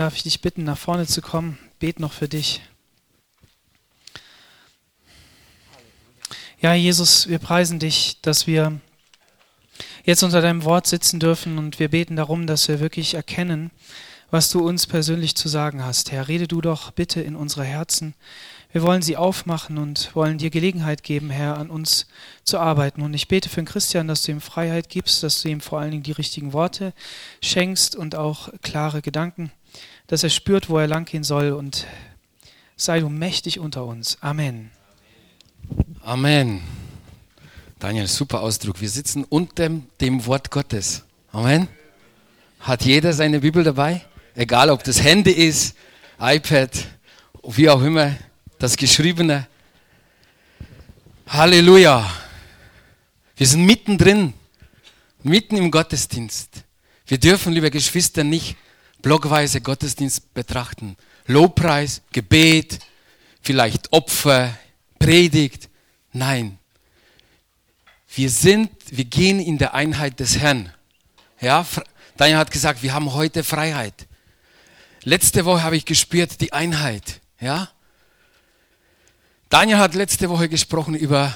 darf ich dich bitten, nach vorne zu kommen. Bet noch für dich. Ja, Jesus, wir preisen dich, dass wir jetzt unter deinem Wort sitzen dürfen und wir beten darum, dass wir wirklich erkennen, was du uns persönlich zu sagen hast. Herr, rede du doch bitte in unsere Herzen. Wir wollen sie aufmachen und wollen dir Gelegenheit geben, Herr, an uns zu arbeiten. Und ich bete für den Christian, dass du ihm Freiheit gibst, dass du ihm vor allen Dingen die richtigen Worte schenkst und auch klare Gedanken dass er spürt, wo er langgehen soll und sei du mächtig unter uns. Amen. Amen. Daniel, super Ausdruck. Wir sitzen unter dem Wort Gottes. Amen. Hat jeder seine Bibel dabei? Egal, ob das Handy ist, iPad, wie auch immer, das Geschriebene. Halleluja. Wir sind mittendrin, mitten im Gottesdienst. Wir dürfen, liebe Geschwister, nicht blockweise Gottesdienst betrachten. Lobpreis, Gebet, vielleicht Opfer, Predigt. Nein. Wir sind, wir gehen in der Einheit des Herrn. Ja, Daniel hat gesagt, wir haben heute Freiheit. Letzte Woche habe ich gespürt die Einheit. Ja? Daniel hat letzte Woche gesprochen über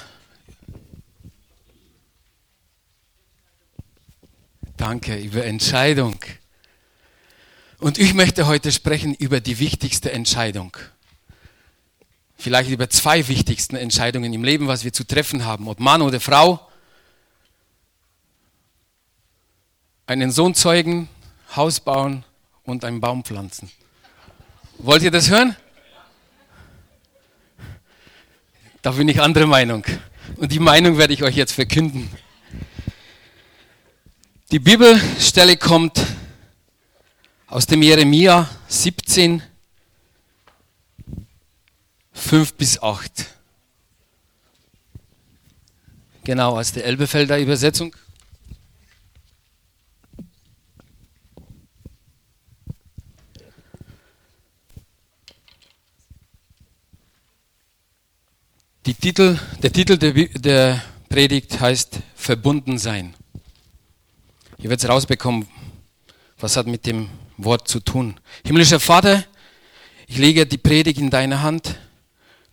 Danke, über Entscheidung. Und ich möchte heute sprechen über die wichtigste Entscheidung. Vielleicht über zwei wichtigsten Entscheidungen im Leben, was wir zu treffen haben, ob Mann oder Frau. Einen Sohn zeugen, Haus bauen und einen Baum pflanzen. Wollt ihr das hören? Da bin ich andere Meinung. Und die Meinung werde ich euch jetzt verkünden. Die Bibelstelle kommt aus dem Jeremia 17, 5 bis 8. Genau, aus der Elbefelder Übersetzung. Titel, der Titel der, der Predigt heißt Verbunden sein. Ihr werdet rausbekommen, was hat mit dem Wort zu tun. Himmlischer Vater, ich lege die Predigt in deine Hand.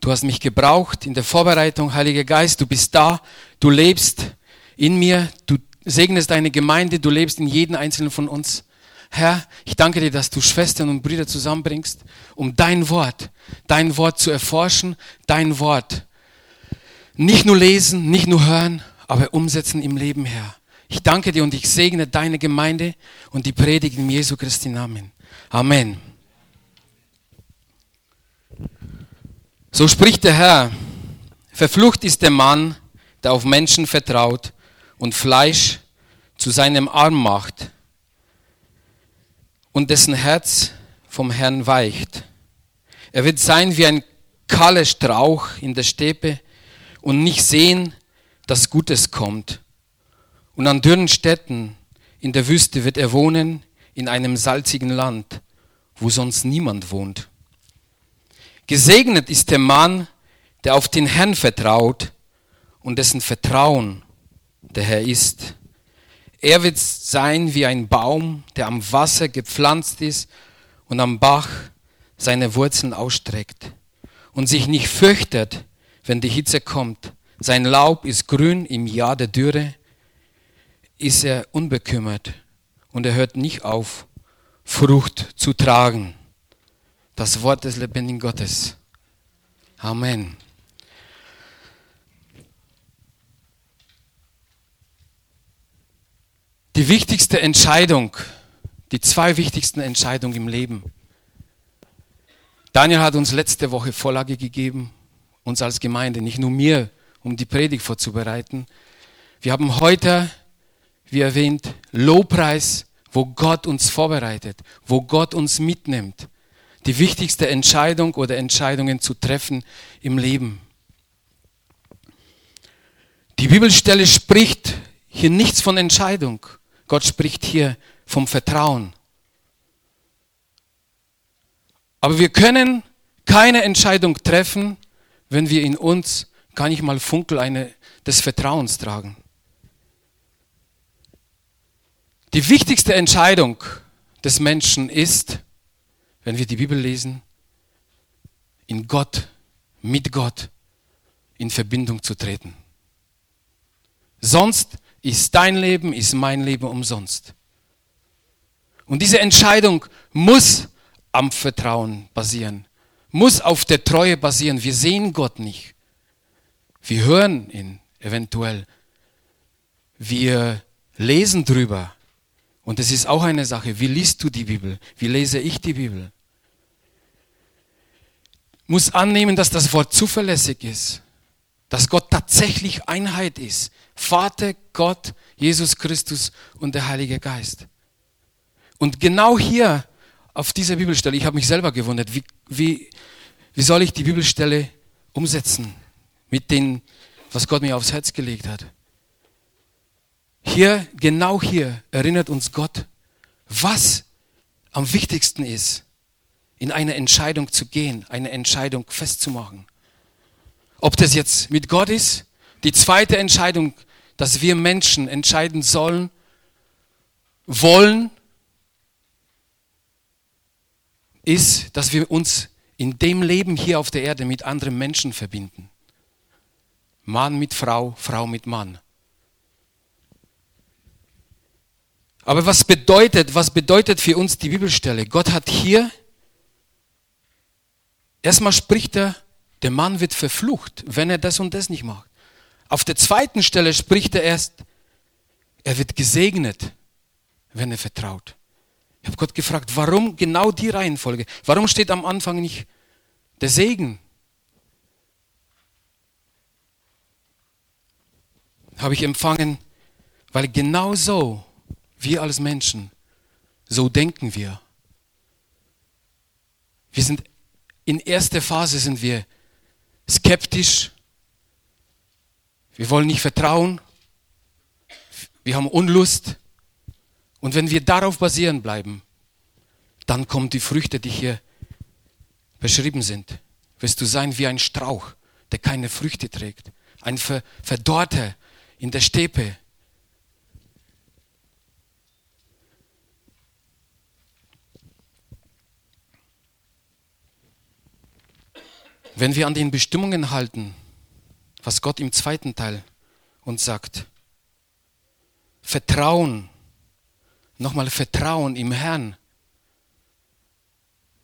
Du hast mich gebraucht in der Vorbereitung, Heiliger Geist, du bist da, du lebst in mir, du segnest deine Gemeinde, du lebst in jedem einzelnen von uns. Herr, ich danke dir, dass du Schwestern und Brüder zusammenbringst, um dein Wort, dein Wort zu erforschen, dein Wort nicht nur lesen, nicht nur hören, aber umsetzen im Leben, Herr. Ich danke dir und ich segne deine Gemeinde und die Predigt in Jesu Christi Namen. Amen. So spricht der Herr, verflucht ist der Mann, der auf Menschen vertraut und Fleisch zu seinem Arm macht und dessen Herz vom Herrn weicht. Er wird sein wie ein kahler Strauch in der Steppe und nicht sehen, dass Gutes kommt. Und an dürren Städten in der Wüste wird er wohnen, in einem salzigen Land, wo sonst niemand wohnt. Gesegnet ist der Mann, der auf den Herrn vertraut und dessen Vertrauen der Herr ist. Er wird sein wie ein Baum, der am Wasser gepflanzt ist und am Bach seine Wurzeln ausstreckt und sich nicht fürchtet, wenn die Hitze kommt. Sein Laub ist grün im Jahr der Dürre ist er unbekümmert und er hört nicht auf, Frucht zu tragen. Das Wort des lebendigen Gottes. Amen. Die wichtigste Entscheidung, die zwei wichtigsten Entscheidungen im Leben. Daniel hat uns letzte Woche Vorlage gegeben, uns als Gemeinde, nicht nur mir, um die Predigt vorzubereiten. Wir haben heute wie erwähnt, Lobpreis, wo Gott uns vorbereitet, wo Gott uns mitnimmt. Die wichtigste Entscheidung oder Entscheidungen zu treffen im Leben. Die Bibelstelle spricht hier nichts von Entscheidung. Gott spricht hier vom Vertrauen. Aber wir können keine Entscheidung treffen, wenn wir in uns gar nicht mal Funkel eine, des Vertrauens tragen. Die wichtigste Entscheidung des Menschen ist, wenn wir die Bibel lesen, in Gott, mit Gott in Verbindung zu treten. Sonst ist dein Leben, ist mein Leben umsonst. Und diese Entscheidung muss am Vertrauen basieren, muss auf der Treue basieren. Wir sehen Gott nicht. Wir hören ihn eventuell. Wir lesen drüber. Und es ist auch eine Sache, wie liest du die Bibel? Wie lese ich die Bibel? Muss annehmen, dass das Wort zuverlässig ist, dass Gott tatsächlich Einheit ist. Vater, Gott, Jesus Christus und der Heilige Geist. Und genau hier auf dieser Bibelstelle, ich habe mich selber gewundert, wie, wie, wie soll ich die Bibelstelle umsetzen mit dem, was Gott mir aufs Herz gelegt hat. Hier, genau hier erinnert uns Gott, was am wichtigsten ist, in eine Entscheidung zu gehen, eine Entscheidung festzumachen. Ob das jetzt mit Gott ist, die zweite Entscheidung, dass wir Menschen entscheiden sollen, wollen, ist, dass wir uns in dem Leben hier auf der Erde mit anderen Menschen verbinden. Mann mit Frau, Frau mit Mann. Aber was bedeutet, was bedeutet für uns die Bibelstelle? Gott hat hier, erstmal spricht er, der Mann wird verflucht, wenn er das und das nicht macht. Auf der zweiten Stelle spricht er erst, er wird gesegnet, wenn er vertraut. Ich habe Gott gefragt, warum genau die Reihenfolge? Warum steht am Anfang nicht der Segen? Habe ich empfangen, weil genau so wir als Menschen, so denken wir. Wir sind in erster Phase sind wir skeptisch. Wir wollen nicht vertrauen. Wir haben Unlust. Und wenn wir darauf basieren bleiben, dann kommen die Früchte, die hier beschrieben sind. Wirst du sein wie ein Strauch, der keine Früchte trägt. Ein Verdorrter in der Steppe, Wenn wir an den Bestimmungen halten, was Gott im zweiten Teil uns sagt, Vertrauen, nochmal Vertrauen im Herrn.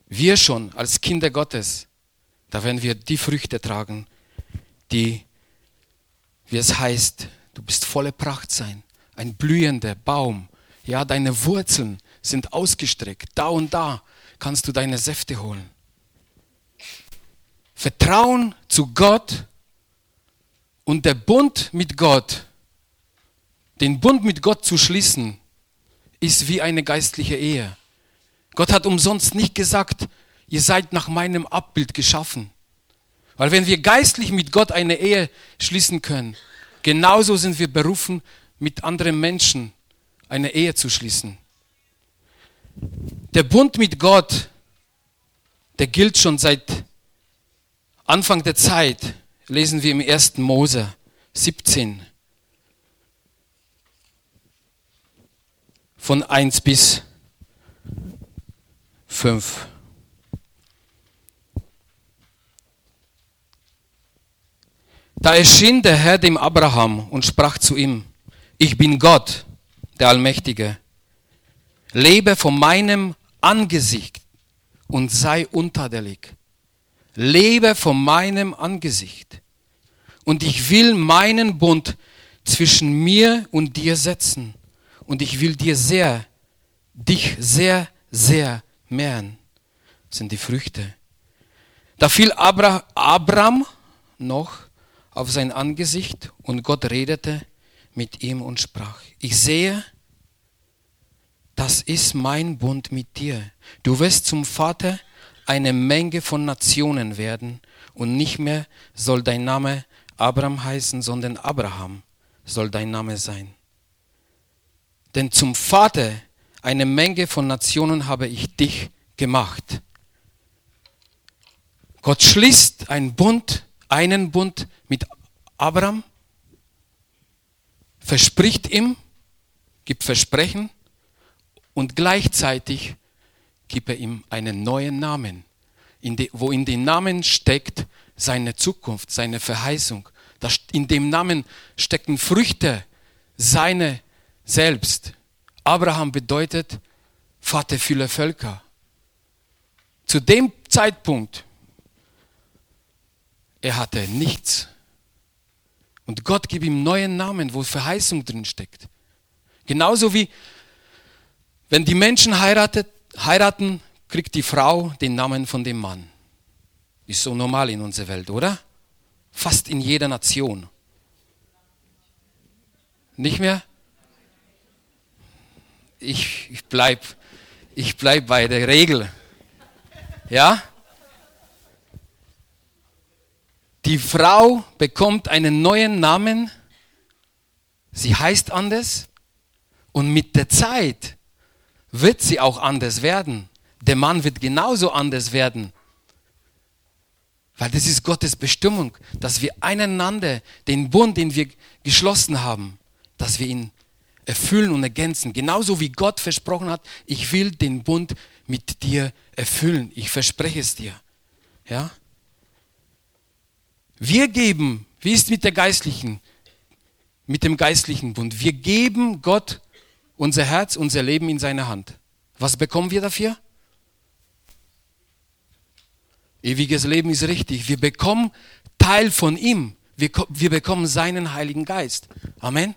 Wir schon als Kinder Gottes, da werden wir die Früchte tragen, die, wie es heißt, du bist volle Pracht sein, ein blühender Baum. Ja, deine Wurzeln sind ausgestreckt. Da und da kannst du deine Säfte holen. Vertrauen zu Gott und der Bund mit Gott, den Bund mit Gott zu schließen, ist wie eine geistliche Ehe. Gott hat umsonst nicht gesagt, ihr seid nach meinem Abbild geschaffen. Weil wenn wir geistlich mit Gott eine Ehe schließen können, genauso sind wir berufen, mit anderen Menschen eine Ehe zu schließen. Der Bund mit Gott, der gilt schon seit Anfang der Zeit lesen wir im 1. Mose 17 von 1 bis 5. Da erschien der Herr dem Abraham und sprach zu ihm, ich bin Gott, der Allmächtige. Lebe von meinem Angesicht und sei unterdelig lebe vor meinem Angesicht. Und ich will meinen Bund zwischen mir und dir setzen. Und ich will dir sehr, dich sehr, sehr mehren. Das sind die Früchte. Da fiel Abra Abraham noch auf sein Angesicht und Gott redete mit ihm und sprach, ich sehe, das ist mein Bund mit dir. Du wirst zum Vater eine Menge von Nationen werden und nicht mehr soll dein Name Abraham heißen, sondern Abraham soll dein Name sein. Denn zum Vater eine Menge von Nationen habe ich dich gemacht. Gott schließt einen Bund, einen Bund mit Abraham, verspricht ihm, gibt Versprechen und gleichzeitig gibt er ihm einen neuen Namen, in de, wo in dem Namen steckt seine Zukunft, seine Verheißung. in dem Namen stecken Früchte, seine selbst. Abraham bedeutet Vater vieler Völker. Zu dem Zeitpunkt, er hatte nichts. Und Gott gibt ihm neuen Namen, wo Verheißung drin steckt. Genauso wie wenn die Menschen heiratet, heiraten, kriegt die Frau den Namen von dem Mann. Ist so normal in unserer Welt, oder? Fast in jeder Nation. Nicht mehr? Ich, ich bleibe ich bleib bei der Regel. Ja? Die Frau bekommt einen neuen Namen. Sie heißt anders. Und mit der Zeit wird sie auch anders werden. Der Mann wird genauso anders werden. Weil das ist Gottes Bestimmung, dass wir einander den Bund, den wir geschlossen haben, dass wir ihn erfüllen und ergänzen. Genauso wie Gott versprochen hat, ich will den Bund mit dir erfüllen. Ich verspreche es dir. Ja? Wir geben, wie ist mit der geistlichen, mit dem geistlichen Bund? Wir geben Gott unser Herz, unser Leben in seine Hand. Was bekommen wir dafür? Ewiges Leben ist richtig. Wir bekommen Teil von ihm. Wir, wir bekommen seinen Heiligen Geist. Amen.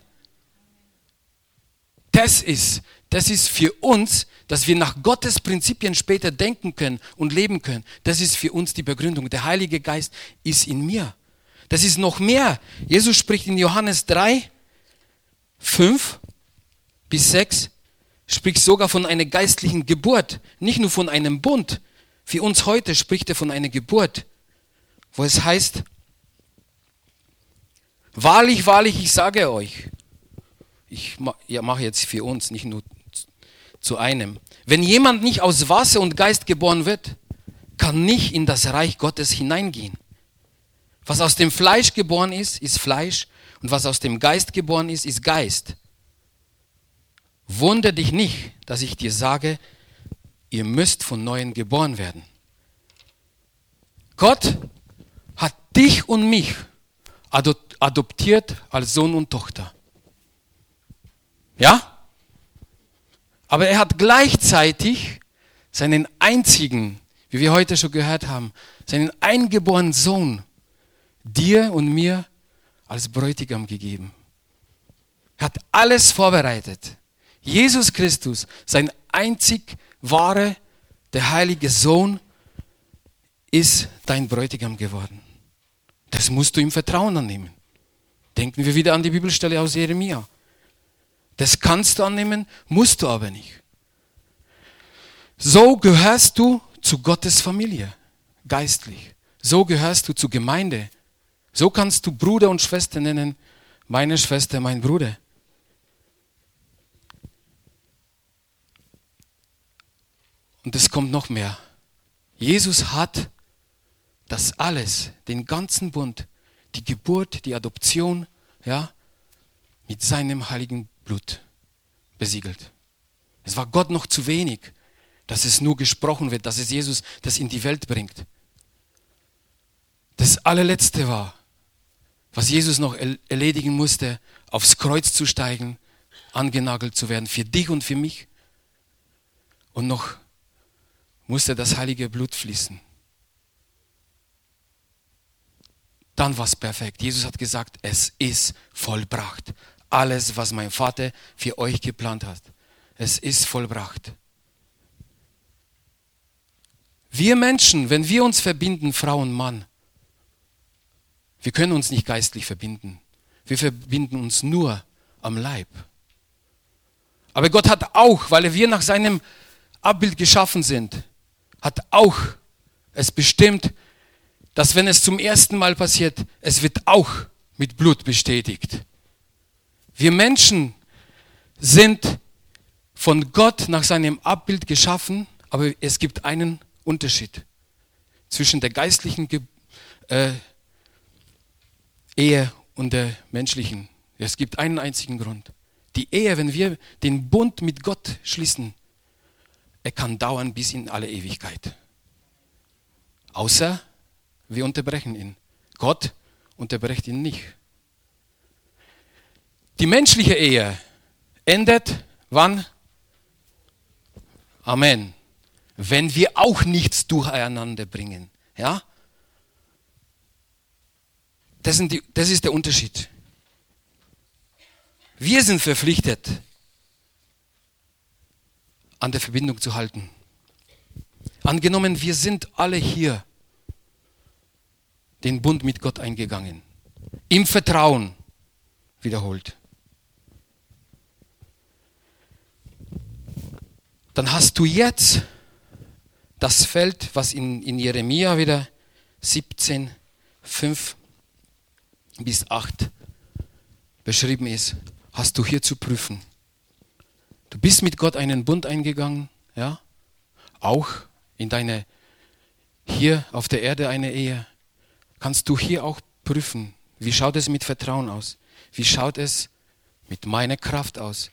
Das ist, das ist für uns, dass wir nach Gottes Prinzipien später denken können und leben können. Das ist für uns die Begründung. Der Heilige Geist ist in mir. Das ist noch mehr. Jesus spricht in Johannes 3, 5 bis 6, spricht sogar von einer geistlichen Geburt, nicht nur von einem Bund. Für uns heute spricht er von einer Geburt, wo es heißt, wahrlich, wahrlich, ich sage euch, ich mache jetzt für uns, nicht nur zu einem. Wenn jemand nicht aus Wasser und Geist geboren wird, kann nicht in das Reich Gottes hineingehen. Was aus dem Fleisch geboren ist, ist Fleisch und was aus dem Geist geboren ist, ist Geist. Wunder dich nicht, dass ich dir sage, ihr müsst von neuem geboren werden. Gott hat dich und mich adoptiert als Sohn und Tochter. Ja? Aber er hat gleichzeitig seinen einzigen, wie wir heute schon gehört haben, seinen eingeborenen Sohn dir und mir als Bräutigam gegeben. Er hat alles vorbereitet. Jesus Christus, sein einzig wahre, der heilige Sohn, ist dein Bräutigam geworden. Das musst du im Vertrauen annehmen. Denken wir wieder an die Bibelstelle aus Jeremia. Das kannst du annehmen, musst du aber nicht. So gehörst du zu Gottes Familie, geistlich. So gehörst du zur Gemeinde. So kannst du Bruder und Schwester nennen, meine Schwester, mein Bruder. Und es kommt noch mehr. Jesus hat das alles, den ganzen Bund, die Geburt, die Adoption, ja, mit seinem heiligen Blut besiegelt. Es war Gott noch zu wenig, dass es nur gesprochen wird, dass es Jesus das in die Welt bringt. Das allerletzte war, was Jesus noch erledigen musste, aufs Kreuz zu steigen, angenagelt zu werden, für dich und für mich. Und noch musste das heilige Blut fließen. Dann war es perfekt. Jesus hat gesagt, es ist vollbracht. Alles, was mein Vater für euch geplant hat, es ist vollbracht. Wir Menschen, wenn wir uns verbinden, Frau und Mann, wir können uns nicht geistlich verbinden. Wir verbinden uns nur am Leib. Aber Gott hat auch, weil wir nach seinem Abbild geschaffen sind, hat auch es bestimmt, dass wenn es zum ersten Mal passiert, es wird auch mit Blut bestätigt. Wir Menschen sind von Gott nach seinem Abbild geschaffen, aber es gibt einen Unterschied zwischen der geistlichen äh, Ehe und der menschlichen. Es gibt einen einzigen Grund. Die Ehe, wenn wir den Bund mit Gott schließen, er kann dauern bis in alle Ewigkeit. Außer wir unterbrechen ihn. Gott unterbrecht ihn nicht. Die menschliche Ehe endet wann? Amen. Wenn wir auch nichts durcheinander bringen. Ja? Das, die, das ist der Unterschied. Wir sind verpflichtet, an der Verbindung zu halten. Angenommen, wir sind alle hier den Bund mit Gott eingegangen. Im Vertrauen wiederholt. Dann hast du jetzt das Feld, was in, in Jeremia wieder 17, 5 bis 8 beschrieben ist, hast du hier zu prüfen. Du bist mit Gott einen Bund eingegangen, ja, auch in deine, hier auf der Erde eine Ehe, kannst du hier auch prüfen, wie schaut es mit Vertrauen aus? Wie schaut es mit meiner Kraft aus?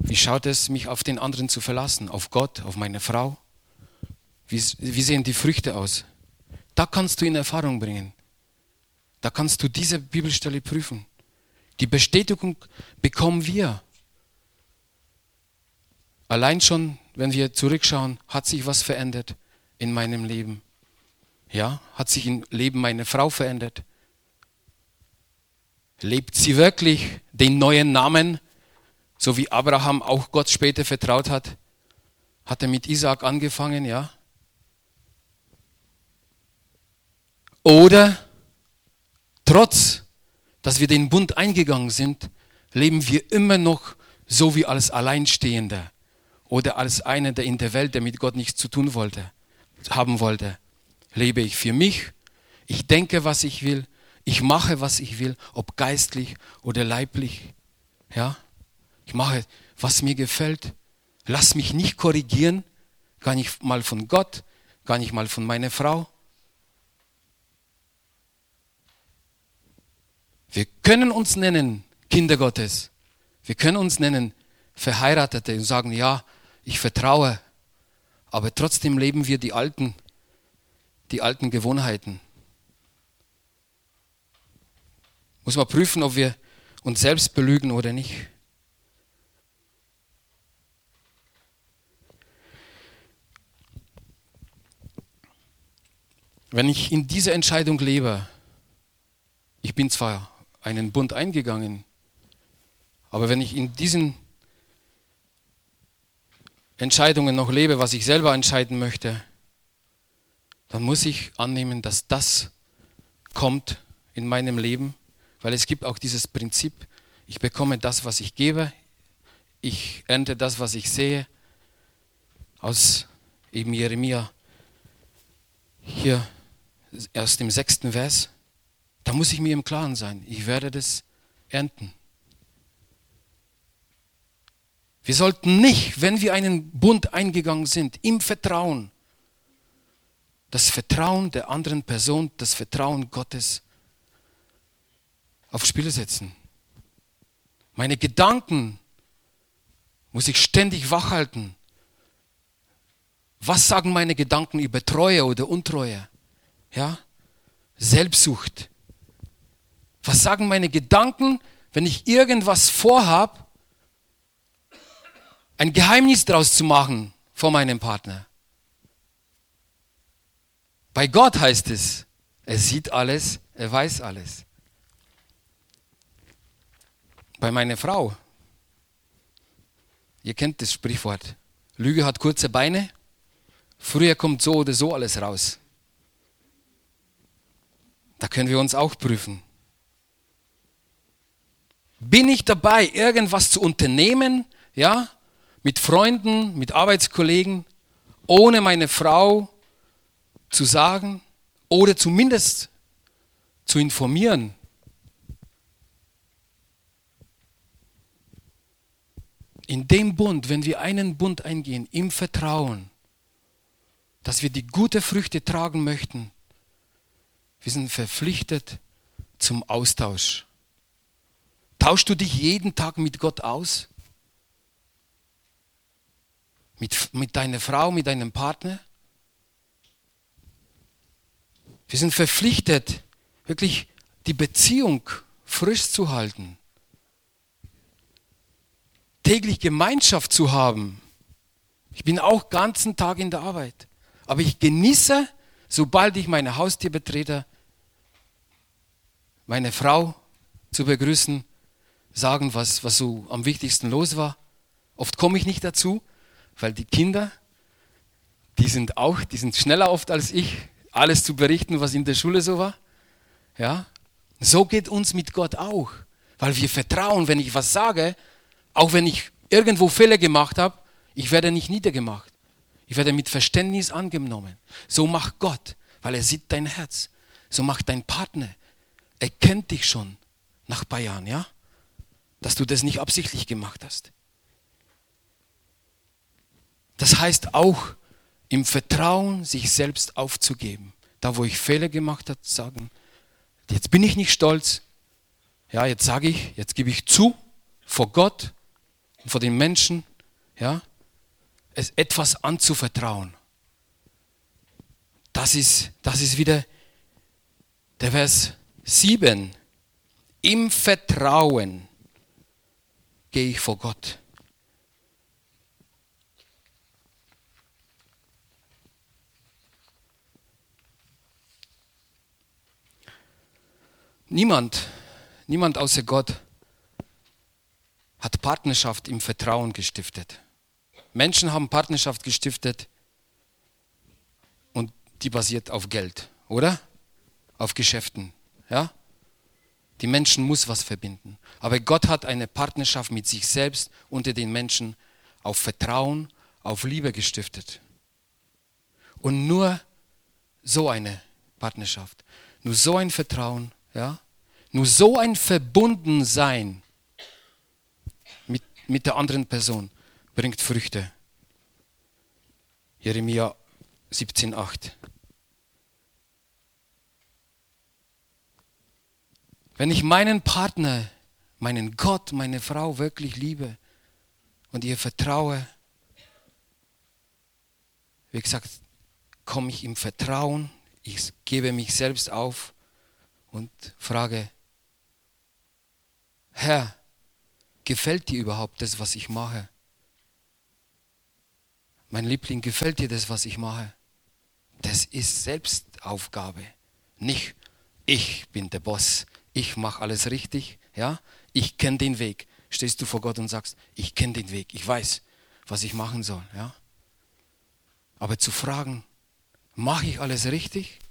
Wie schaut es, mich auf den anderen zu verlassen, auf Gott, auf meine Frau? Wie, wie sehen die Früchte aus? Da kannst du in Erfahrung bringen. Da kannst du diese Bibelstelle prüfen. Die Bestätigung bekommen wir. Allein schon, wenn wir zurückschauen, hat sich was verändert in meinem Leben. Ja, hat sich im Leben meiner Frau verändert. Lebt sie wirklich den neuen Namen, so wie Abraham auch Gott später vertraut hat? Hat er mit Isaac angefangen, ja? Oder trotz, dass wir den Bund eingegangen sind, leben wir immer noch so wie als Alleinstehender oder als einer, der in der Welt, der mit Gott nichts zu tun wollte, haben wollte. Lebe ich für mich, ich denke, was ich will, ich mache, was ich will, ob geistlich oder leiblich. Ja? Ich mache, was mir gefällt. Lass mich nicht korrigieren, gar nicht mal von Gott, gar nicht mal von meiner Frau. Wir können uns nennen Kinder Gottes. Wir können uns nennen Verheiratete und sagen, ja, ich vertraue, aber trotzdem leben wir die alten, die alten Gewohnheiten. Muss man prüfen, ob wir uns selbst belügen oder nicht. Wenn ich in dieser Entscheidung lebe, ich bin zwar einen Bund eingegangen, aber wenn ich in diesen Entscheidungen noch lebe, was ich selber entscheiden möchte, dann muss ich annehmen, dass das kommt in meinem Leben weil es gibt auch dieses Prinzip, ich bekomme das, was ich gebe, ich ernte das, was ich sehe. Aus eben Jeremia hier aus dem sechsten Vers. Da muss ich mir im Klaren sein, ich werde das ernten. Wir sollten nicht, wenn wir einen Bund eingegangen sind, im Vertrauen, das Vertrauen der anderen Person, das Vertrauen Gottes aufs Spiel setzen. Meine Gedanken muss ich ständig wachhalten. Was sagen meine Gedanken über Treue oder Untreue? Ja? Selbstsucht. Was sagen meine Gedanken, wenn ich irgendwas vorhab, ein Geheimnis daraus zu machen vor meinem Partner? Bei Gott heißt es, er sieht alles, er weiß alles bei meiner Frau. Ihr kennt das Sprichwort. Lüge hat kurze Beine. Früher kommt so oder so alles raus. Da können wir uns auch prüfen. Bin ich dabei, irgendwas zu unternehmen, ja, mit Freunden, mit Arbeitskollegen, ohne meine Frau zu sagen oder zumindest zu informieren, in dem Bund, wenn wir einen Bund eingehen, im Vertrauen, dass wir die gute Früchte tragen möchten, wir sind verpflichtet zum Austausch. Tauschst du dich jeden Tag mit Gott aus? Mit, mit deiner Frau, mit deinem Partner? Wir sind verpflichtet, wirklich die Beziehung frisch zu halten, täglich Gemeinschaft zu haben. Ich bin auch ganzen Tag in der Arbeit, aber ich genieße, sobald ich meine Haustür betrete, meine Frau zu begrüßen, sagen, was, was so am wichtigsten los war. Oft komme ich nicht dazu, weil die Kinder, die sind auch, die sind schneller oft als ich, alles zu berichten, was in der Schule so war. Ja, so geht uns mit Gott auch, weil wir vertrauen, wenn ich was sage, auch wenn ich irgendwo Fehler gemacht habe, ich werde nicht niedergemacht. Ich werde mit Verständnis angenommen. So macht Gott, weil er sieht dein Herz. So macht dein Partner. Er kennt dich schon nach ein paar Jahren, ja? Dass du das nicht absichtlich gemacht hast. Das heißt auch, im Vertrauen sich selbst aufzugeben. Da, wo ich Fehler gemacht habe, sagen, jetzt bin ich nicht stolz. Ja, jetzt sage ich, jetzt gebe ich zu vor Gott und vor den Menschen, ja, es etwas anzuvertrauen. Das ist, das ist wieder der Vers 7. Im Vertrauen gehe ich vor Gott. Niemand, niemand außer Gott hat Partnerschaft im Vertrauen gestiftet. Menschen haben Partnerschaft gestiftet und die basiert auf Geld, oder? Auf Geschäften, ja? Die Menschen muss was verbinden. Aber Gott hat eine Partnerschaft mit sich selbst unter den Menschen auf Vertrauen, auf Liebe gestiftet. Und nur so eine Partnerschaft, nur so ein Vertrauen, ja, nur so ein Verbundensein mit, mit der anderen Person bringt Früchte. Jeremia 17,8. Wenn ich meinen Partner, meinen Gott, meine Frau wirklich liebe und ihr vertraue, wie gesagt, komme ich im Vertrauen, ich gebe mich selbst auf und frage, Herr, gefällt dir überhaupt das, was ich mache? Mein Liebling, gefällt dir das, was ich mache? Das ist Selbstaufgabe. Nicht, ich bin der Boss, ich mache alles richtig, ja? Ich kenne den Weg. Stehst du vor Gott und sagst, ich kenne den Weg, ich weiß, was ich machen soll, ja? Aber zu fragen, mache ich alles richtig?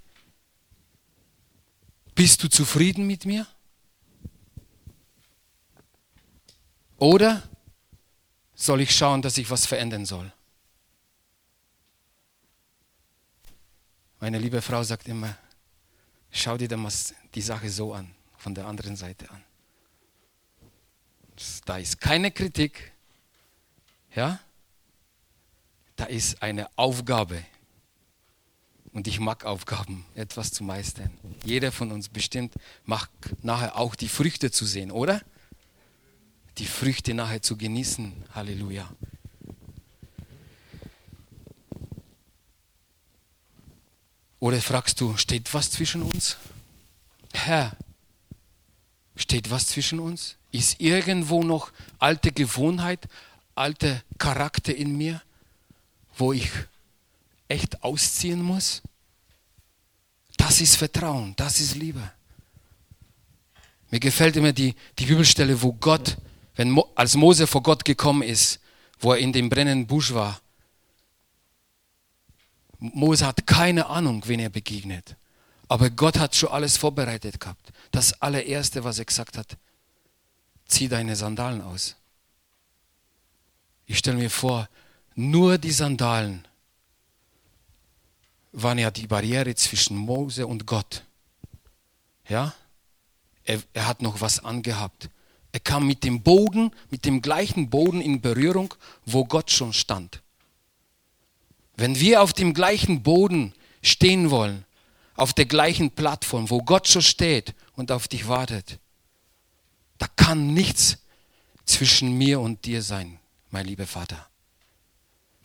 Bist du zufrieden mit mir? Oder soll ich schauen, dass ich was verändern soll? Meine liebe Frau sagt immer, schau dir die Sache so an, von der anderen Seite an. Da ist keine Kritik, ja? Da ist eine Aufgabe. Und ich mag Aufgaben, etwas zu meistern. Jeder von uns bestimmt mag nachher auch die Früchte zu sehen, oder? die Früchte nachher zu genießen. Halleluja. Oder fragst du, steht was zwischen uns? Herr, steht was zwischen uns? Ist irgendwo noch alte Gewohnheit, alte Charakter in mir, wo ich echt ausziehen muss? Das ist Vertrauen, das ist Liebe. Mir gefällt immer die, die Bibelstelle, wo Gott wenn Mo, als Mose vor Gott gekommen ist, wo er in dem brennenden Busch war, Mose hat keine Ahnung, wen er begegnet. Aber Gott hat schon alles vorbereitet gehabt. Das allererste, was er gesagt hat, zieh deine Sandalen aus. Ich stelle mir vor, nur die Sandalen waren ja die Barriere zwischen Mose und Gott. Ja? Er, er hat noch was angehabt. Er kam mit dem Boden, mit dem gleichen Boden in Berührung, wo Gott schon stand. Wenn wir auf dem gleichen Boden stehen wollen, auf der gleichen Plattform, wo Gott schon steht und auf dich wartet, da kann nichts zwischen mir und dir sein, mein lieber Vater.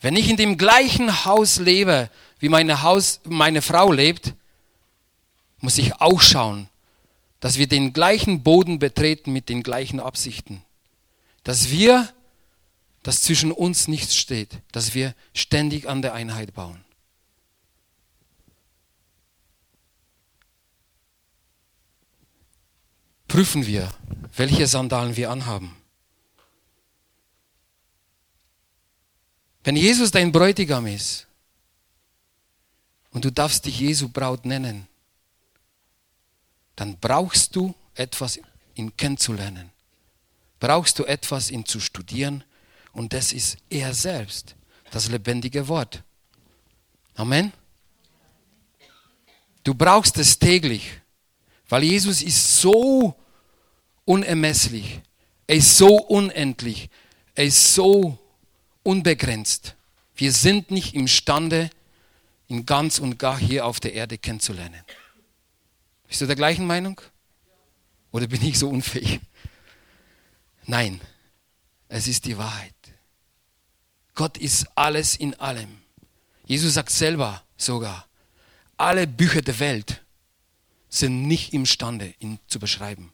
Wenn ich in dem gleichen Haus lebe, wie meine, Haus, meine Frau lebt, muss ich auch schauen, dass wir den gleichen Boden betreten mit den gleichen Absichten. Dass wir, dass zwischen uns nichts steht, dass wir ständig an der Einheit bauen. Prüfen wir, welche Sandalen wir anhaben. Wenn Jesus dein Bräutigam ist und du darfst dich Jesu Braut nennen, dann brauchst du etwas, ihn kennenzulernen. Brauchst du etwas, ihn zu studieren. Und das ist er selbst, das lebendige Wort. Amen. Du brauchst es täglich, weil Jesus ist so unermesslich, er ist so unendlich, er ist so unbegrenzt. Wir sind nicht imstande, ihn ganz und gar hier auf der Erde kennenzulernen. Bist du der gleichen Meinung? Oder bin ich so unfähig? Nein, es ist die Wahrheit. Gott ist alles in allem. Jesus sagt selber sogar, alle Bücher der Welt sind nicht imstande, ihn zu beschreiben.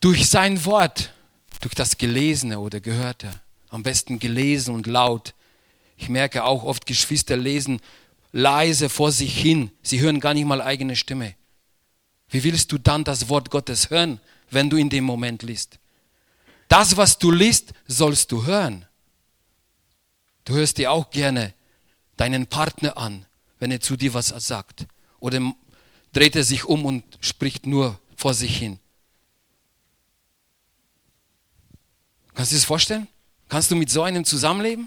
Durch sein Wort, durch das Gelesene oder Gehörte, am besten gelesen und laut, ich merke auch oft, Geschwister lesen leise vor sich hin. Sie hören gar nicht mal eigene Stimme. Wie willst du dann das Wort Gottes hören, wenn du in dem Moment liest? Das, was du liest, sollst du hören. Du hörst dir auch gerne deinen Partner an, wenn er zu dir was sagt. Oder dreht er sich um und spricht nur vor sich hin. Kannst du dir das vorstellen? Kannst du mit so einem zusammenleben?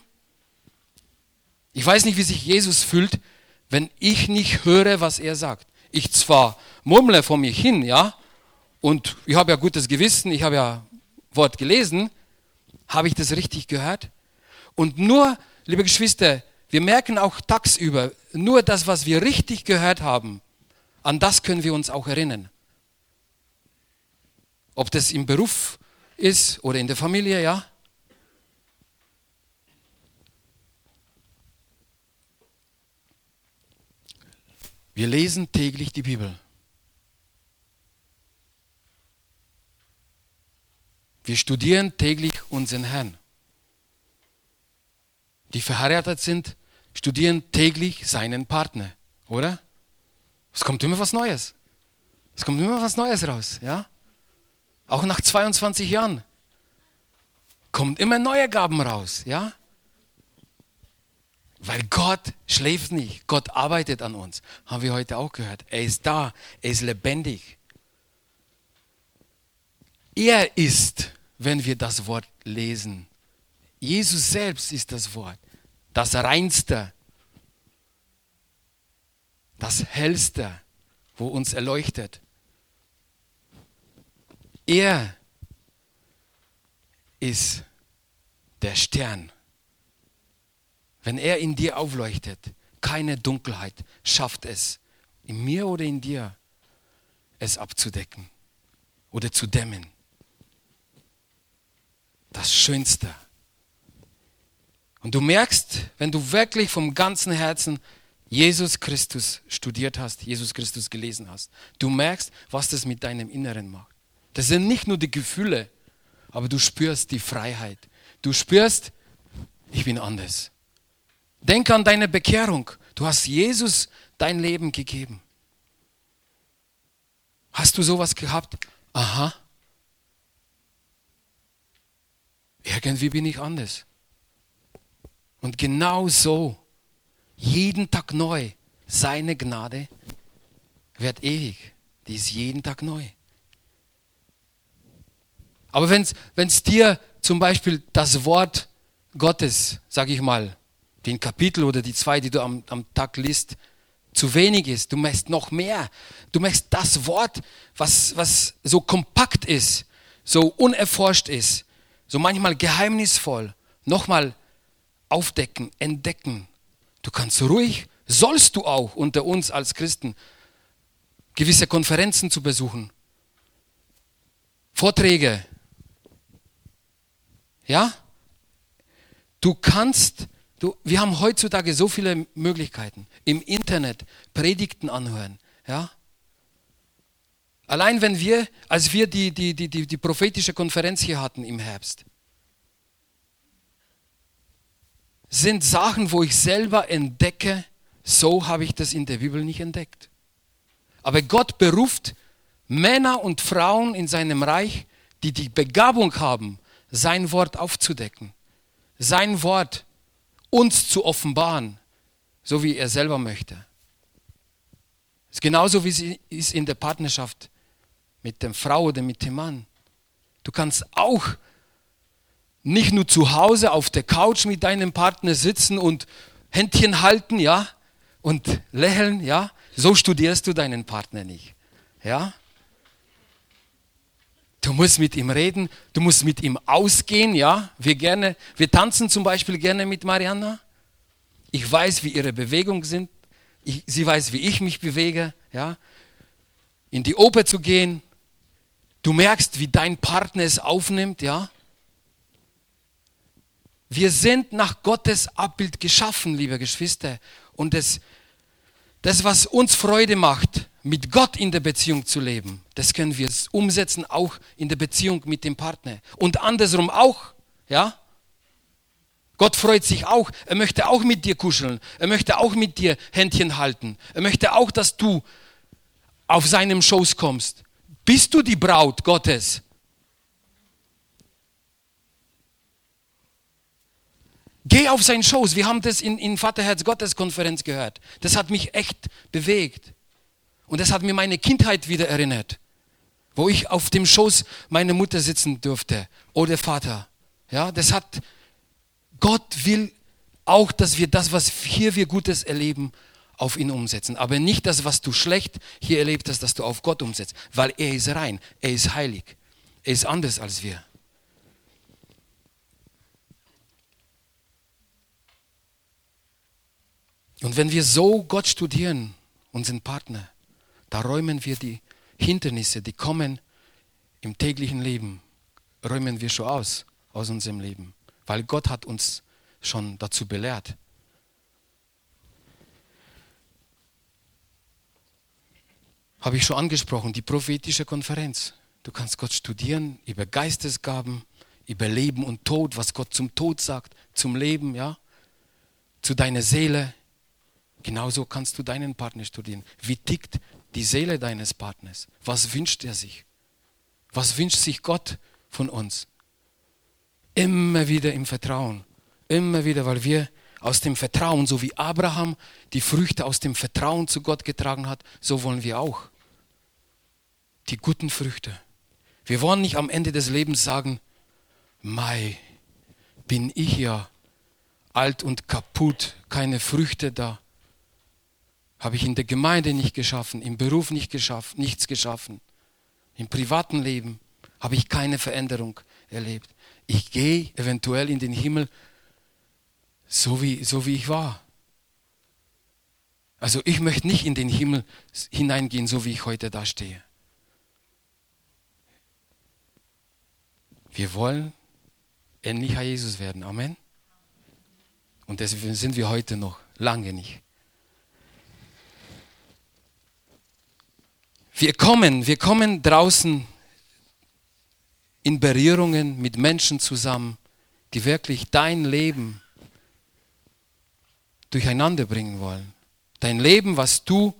Ich weiß nicht, wie sich Jesus fühlt, wenn ich nicht höre, was er sagt. Ich zwar murmle vor mir hin, ja, und ich habe ja gutes Gewissen, ich habe ja Wort gelesen, habe ich das richtig gehört? Und nur, liebe Geschwister, wir merken auch tagsüber, nur das, was wir richtig gehört haben, an das können wir uns auch erinnern. Ob das im Beruf ist oder in der Familie, ja. Wir lesen täglich die Bibel. Wir studieren täglich unseren Herrn. Die verheiratet sind, studieren täglich seinen Partner, oder? Es kommt immer was Neues. Es kommt immer was Neues raus, ja? Auch nach 22 Jahren kommen immer neue Gaben raus, ja? Weil Gott schläft nicht. Gott arbeitet an uns. Haben wir heute auch gehört. Er ist da. Er ist lebendig. Er ist, wenn wir das Wort lesen. Jesus selbst ist das Wort. Das Reinste. Das Hellste, wo uns erleuchtet. Er ist der Stern wenn er in dir aufleuchtet, keine Dunkelheit schafft es, in mir oder in dir, es abzudecken oder zu dämmen. Das Schönste. Und du merkst, wenn du wirklich vom ganzen Herzen Jesus Christus studiert hast, Jesus Christus gelesen hast, du merkst, was das mit deinem Inneren macht. Das sind nicht nur die Gefühle, aber du spürst die Freiheit. Du spürst, ich bin anders. Denk an deine Bekehrung. Du hast Jesus dein Leben gegeben. Hast du sowas gehabt? Aha. Irgendwie bin ich anders. Und genau so, jeden Tag neu, seine Gnade wird ewig. Die ist jeden Tag neu. Aber wenn es dir zum Beispiel das Wort Gottes, sage ich mal, den Kapitel oder die zwei, die du am, am Tag liest, zu wenig ist. Du möchtest noch mehr. Du möchtest das Wort, was, was so kompakt ist, so unerforscht ist, so manchmal geheimnisvoll, nochmal aufdecken, entdecken. Du kannst ruhig, sollst du auch unter uns als Christen, gewisse Konferenzen zu besuchen, Vorträge, Ja? Du kannst, du, wir haben heutzutage so viele Möglichkeiten. Im Internet Predigten anhören. Ja? Allein wenn wir, als wir die, die, die, die, die prophetische Konferenz hier hatten im Herbst, sind Sachen, wo ich selber entdecke, so habe ich das in der Bibel nicht entdeckt. Aber Gott beruft Männer und Frauen in seinem Reich, die die Begabung haben, sein Wort aufzudecken, sein Wort uns zu offenbaren, so wie er selber möchte. Es ist genauso wie es ist in der Partnerschaft mit der Frau oder mit dem Mann. Du kannst auch nicht nur zu Hause auf der Couch mit deinem Partner sitzen und Händchen halten, ja, und lächeln, ja. So studierst du deinen Partner nicht, ja. Du musst mit ihm reden, du musst mit ihm ausgehen, ja. Wir gerne, wir tanzen zum Beispiel gerne mit Mariana. Ich weiß, wie ihre Bewegungen sind. Ich, sie weiß, wie ich mich bewege, ja. In die Oper zu gehen. Du merkst, wie dein Partner es aufnimmt, ja. Wir sind nach Gottes Abbild geschaffen, liebe Geschwister. Und das, das, was uns Freude macht, mit Gott in der Beziehung zu leben, das können wir umsetzen auch in der Beziehung mit dem Partner. Und andersrum auch, ja? Gott freut sich auch. Er möchte auch mit dir kuscheln. Er möchte auch mit dir Händchen halten. Er möchte auch, dass du auf seinem Schoß kommst. Bist du die Braut Gottes? Geh auf seinen Schoß. Wir haben das in, in Vaterherz Gottes Konferenz gehört. Das hat mich echt bewegt. Und das hat mir meine Kindheit wieder erinnert, wo ich auf dem Schoß meiner Mutter sitzen durfte oder Vater. Ja, das hat, Gott will auch, dass wir das, was hier wir Gutes erleben, auf ihn umsetzen. Aber nicht das, was du schlecht hier erlebt hast, dass du auf Gott umsetzt, weil er ist rein, er ist heilig, er ist anders als wir. Und wenn wir so Gott studieren, unseren Partner, da räumen wir die Hindernisse, die kommen im täglichen Leben, räumen wir schon aus, aus unserem Leben. Weil Gott hat uns schon dazu belehrt. Habe ich schon angesprochen, die prophetische Konferenz. Du kannst Gott studieren über Geistesgaben, über Leben und Tod, was Gott zum Tod sagt, zum Leben, ja, zu deiner Seele, Genauso kannst du deinen Partner studieren. Wie tickt die Seele deines Partners? Was wünscht er sich? Was wünscht sich Gott von uns? Immer wieder im Vertrauen. Immer wieder, weil wir aus dem Vertrauen, so wie Abraham die Früchte aus dem Vertrauen zu Gott getragen hat, so wollen wir auch. Die guten Früchte. Wir wollen nicht am Ende des Lebens sagen, Mai, bin ich ja alt und kaputt, keine Früchte da. Habe ich in der Gemeinde nicht geschaffen, im Beruf nicht geschafft, nichts geschaffen. Im privaten Leben habe ich keine Veränderung erlebt. Ich gehe eventuell in den Himmel so wie, so wie ich war. Also ich möchte nicht in den Himmel hineingehen, so wie ich heute da stehe. Wir wollen ähnlicher Jesus werden. Amen. Und deswegen sind wir heute noch lange nicht. Wir kommen, wir kommen draußen in Berührungen mit Menschen zusammen, die wirklich dein Leben durcheinander bringen wollen. Dein Leben, was du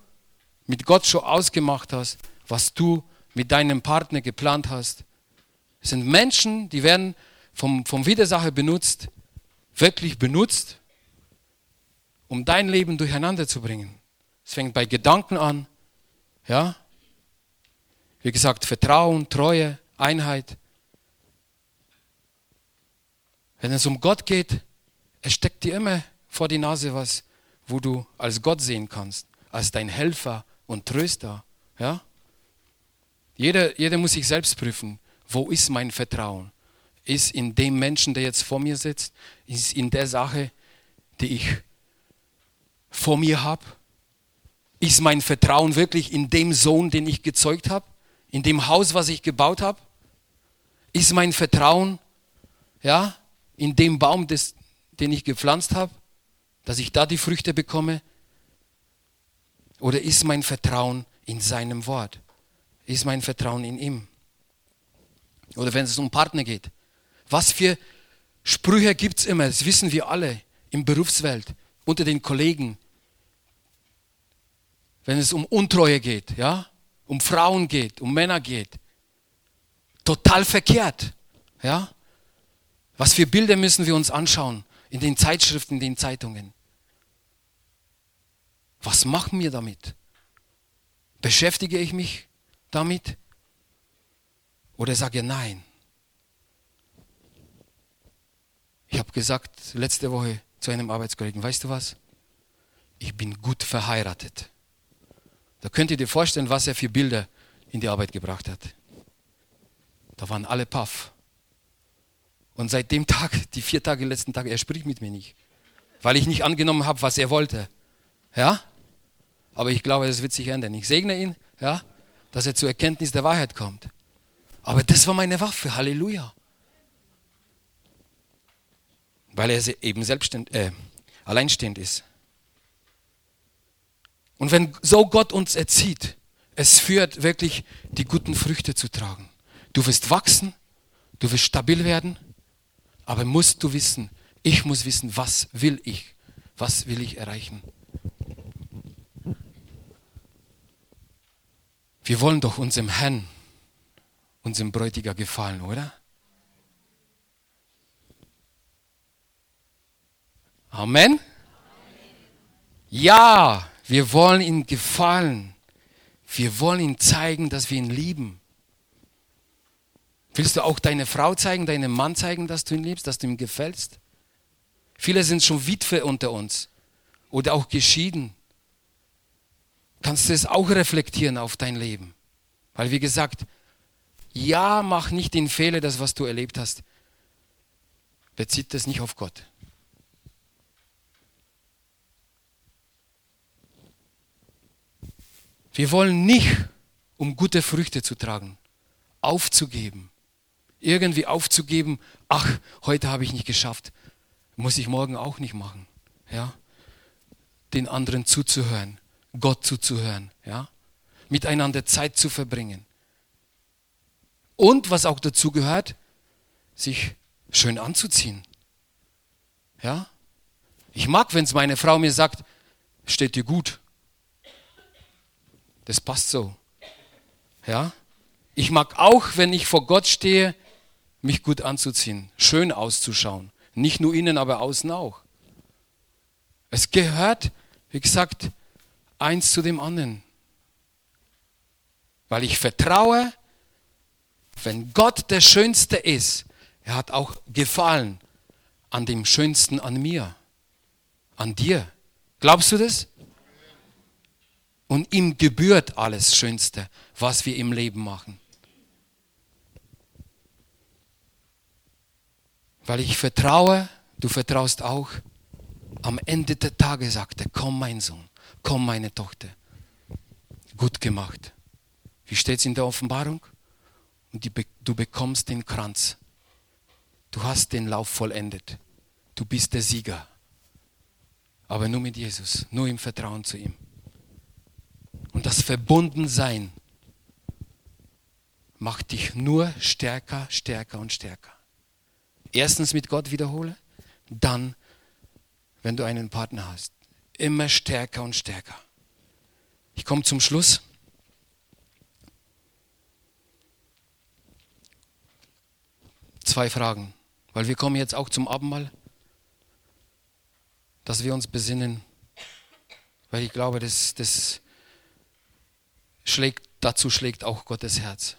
mit Gott schon ausgemacht hast, was du mit deinem Partner geplant hast. Es sind Menschen, die werden vom, vom Widersacher benutzt, wirklich benutzt, um dein Leben durcheinander zu bringen. Es fängt bei Gedanken an, ja, wie gesagt, Vertrauen, Treue, Einheit. Wenn es um Gott geht, es steckt dir immer vor die Nase was, wo du als Gott sehen kannst, als dein Helfer und Tröster. Ja? Jeder, jeder muss sich selbst prüfen, wo ist mein Vertrauen? Ist in dem Menschen, der jetzt vor mir sitzt, ist in der Sache, die ich vor mir habe? Ist mein Vertrauen wirklich in dem Sohn, den ich gezeugt habe? In dem Haus, was ich gebaut habe? Ist mein Vertrauen ja, in dem Baum, des, den ich gepflanzt habe, dass ich da die Früchte bekomme? Oder ist mein Vertrauen in seinem Wort? Ist mein Vertrauen in ihm? Oder wenn es um Partner geht. Was für Sprüche gibt es immer, das wissen wir alle im Berufswelt, unter den Kollegen. Wenn es um Untreue geht, ja, um Frauen geht, um Männer geht. Total verkehrt, ja. Was für Bilder müssen wir uns anschauen in den Zeitschriften, in den Zeitungen? Was machen wir damit? Beschäftige ich mich damit? Oder sage nein? Ich habe gesagt letzte Woche zu einem Arbeitskollegen, weißt du was? Ich bin gut verheiratet. Da könnt ihr dir vorstellen, was er für Bilder in die Arbeit gebracht hat. Da waren alle paff. Und seit dem Tag, die vier Tage, letzten Tage, er spricht mit mir nicht. Weil ich nicht angenommen habe, was er wollte. Ja? Aber ich glaube, es wird sich ändern. Ich segne ihn, ja, dass er zur Erkenntnis der Wahrheit kommt. Aber das war meine Waffe. Halleluja weil er eben selbstständig, äh, alleinstehend ist. Und wenn so Gott uns erzieht, es führt wirklich die guten Früchte zu tragen. Du wirst wachsen, du wirst stabil werden, aber musst du wissen, ich muss wissen, was will ich, was will ich erreichen. Wir wollen doch unserem Herrn, unserem Bräutiger gefallen, oder? Amen. Ja, wir wollen ihm gefallen. Wir wollen ihm zeigen, dass wir ihn lieben. Willst du auch deine Frau zeigen, deinem Mann zeigen, dass du ihn liebst, dass du ihm gefällst? Viele sind schon Witwe unter uns oder auch geschieden. Kannst du es auch reflektieren auf dein Leben? Weil wie gesagt, ja, mach nicht den Fehler, das was du erlebt hast. Bezieht das nicht auf Gott. Wir wollen nicht, um gute Früchte zu tragen, aufzugeben. Irgendwie aufzugeben, ach, heute habe ich nicht geschafft, muss ich morgen auch nicht machen. Ja? Den anderen zuzuhören, Gott zuzuhören, ja? miteinander Zeit zu verbringen. Und was auch dazu gehört, sich schön anzuziehen. Ja? Ich mag, wenn es meine Frau mir sagt, steht dir gut. Das passt so. Ja? Ich mag auch, wenn ich vor Gott stehe, mich gut anzuziehen, schön auszuschauen. Nicht nur innen, aber außen auch. Es gehört, wie gesagt, eins zu dem anderen. Weil ich vertraue, wenn Gott der Schönste ist, er hat auch Gefallen an dem Schönsten an mir, an dir. Glaubst du das? Und ihm gebührt alles Schönste, was wir im Leben machen. Weil ich vertraue, du vertraust auch. Am Ende der Tage sagt er, komm mein Sohn, komm meine Tochter. Gut gemacht. Wie steht es in der Offenbarung? Und die, du bekommst den Kranz. Du hast den Lauf vollendet. Du bist der Sieger. Aber nur mit Jesus, nur im Vertrauen zu ihm. Und das Verbundensein macht dich nur stärker, stärker und stärker. Erstens mit Gott wiederhole, dann, wenn du einen Partner hast, immer stärker und stärker. Ich komme zum Schluss. Zwei Fragen, weil wir kommen jetzt auch zum Abendmahl, dass wir uns besinnen, weil ich glaube, das, das schlägt, dazu schlägt auch Gottes Herz.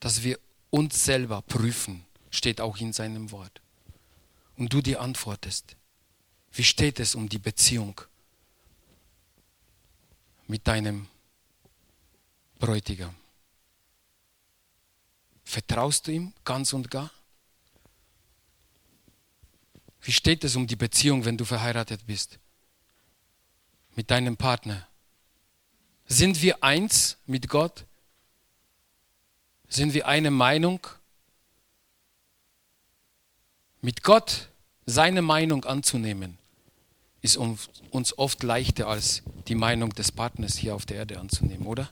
Dass wir uns selber prüfen, steht auch in seinem Wort. Und du dir antwortest, wie steht es um die Beziehung mit deinem Bräutigam? Vertraust du ihm ganz und gar? Wie steht es um die Beziehung, wenn du verheiratet bist? Mit deinem Partner? Sind wir eins mit Gott? Sind wir eine Meinung Mit Gott seine Meinung anzunehmen, ist uns oft leichter als die Meinung des Partners hier auf der Erde anzunehmen, oder?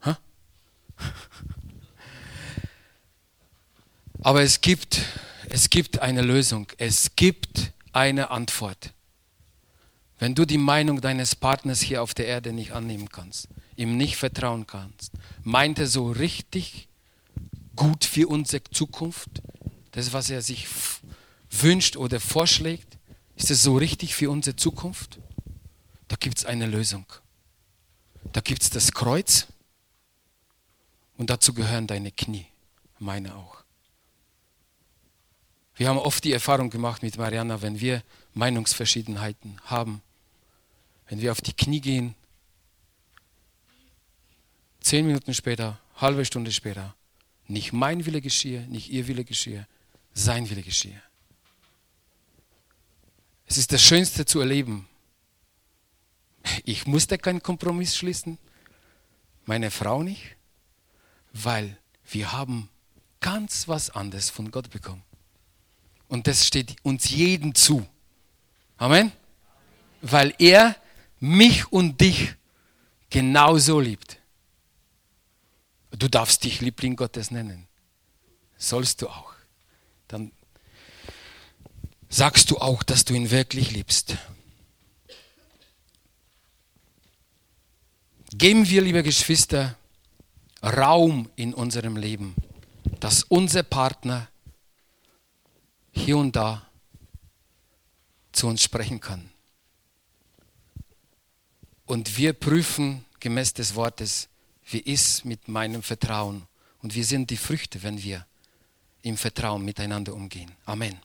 Aber es gibt, es gibt eine Lösung, es gibt eine Antwort. Wenn du die Meinung deines Partners hier auf der Erde nicht annehmen kannst, ihm nicht vertrauen kannst, meint er so richtig gut für unsere Zukunft, das, was er sich wünscht oder vorschlägt, ist es so richtig für unsere Zukunft? Da gibt es eine Lösung. Da gibt es das Kreuz und dazu gehören deine Knie, meine auch. Wir haben oft die Erfahrung gemacht mit Mariana, wenn wir Meinungsverschiedenheiten haben, wenn wir auf die Knie gehen, zehn Minuten später, halbe Stunde später, nicht mein Wille geschehe, nicht ihr Wille geschehe, sein Wille geschehe. Es ist das Schönste zu erleben. Ich musste keinen Kompromiss schließen, meine Frau nicht, weil wir haben ganz was anderes von Gott bekommen. Und das steht uns jedem zu. Amen. Weil er mich und dich genauso liebt. Du darfst dich Liebling Gottes nennen. Sollst du auch. Dann sagst du auch, dass du ihn wirklich liebst. Geben wir, liebe Geschwister, Raum in unserem Leben, dass unser Partner hier und da zu uns sprechen kann. Und wir prüfen gemäß des Wortes, wie ist mit meinem Vertrauen und wie sind die Früchte, wenn wir im Vertrauen miteinander umgehen. Amen.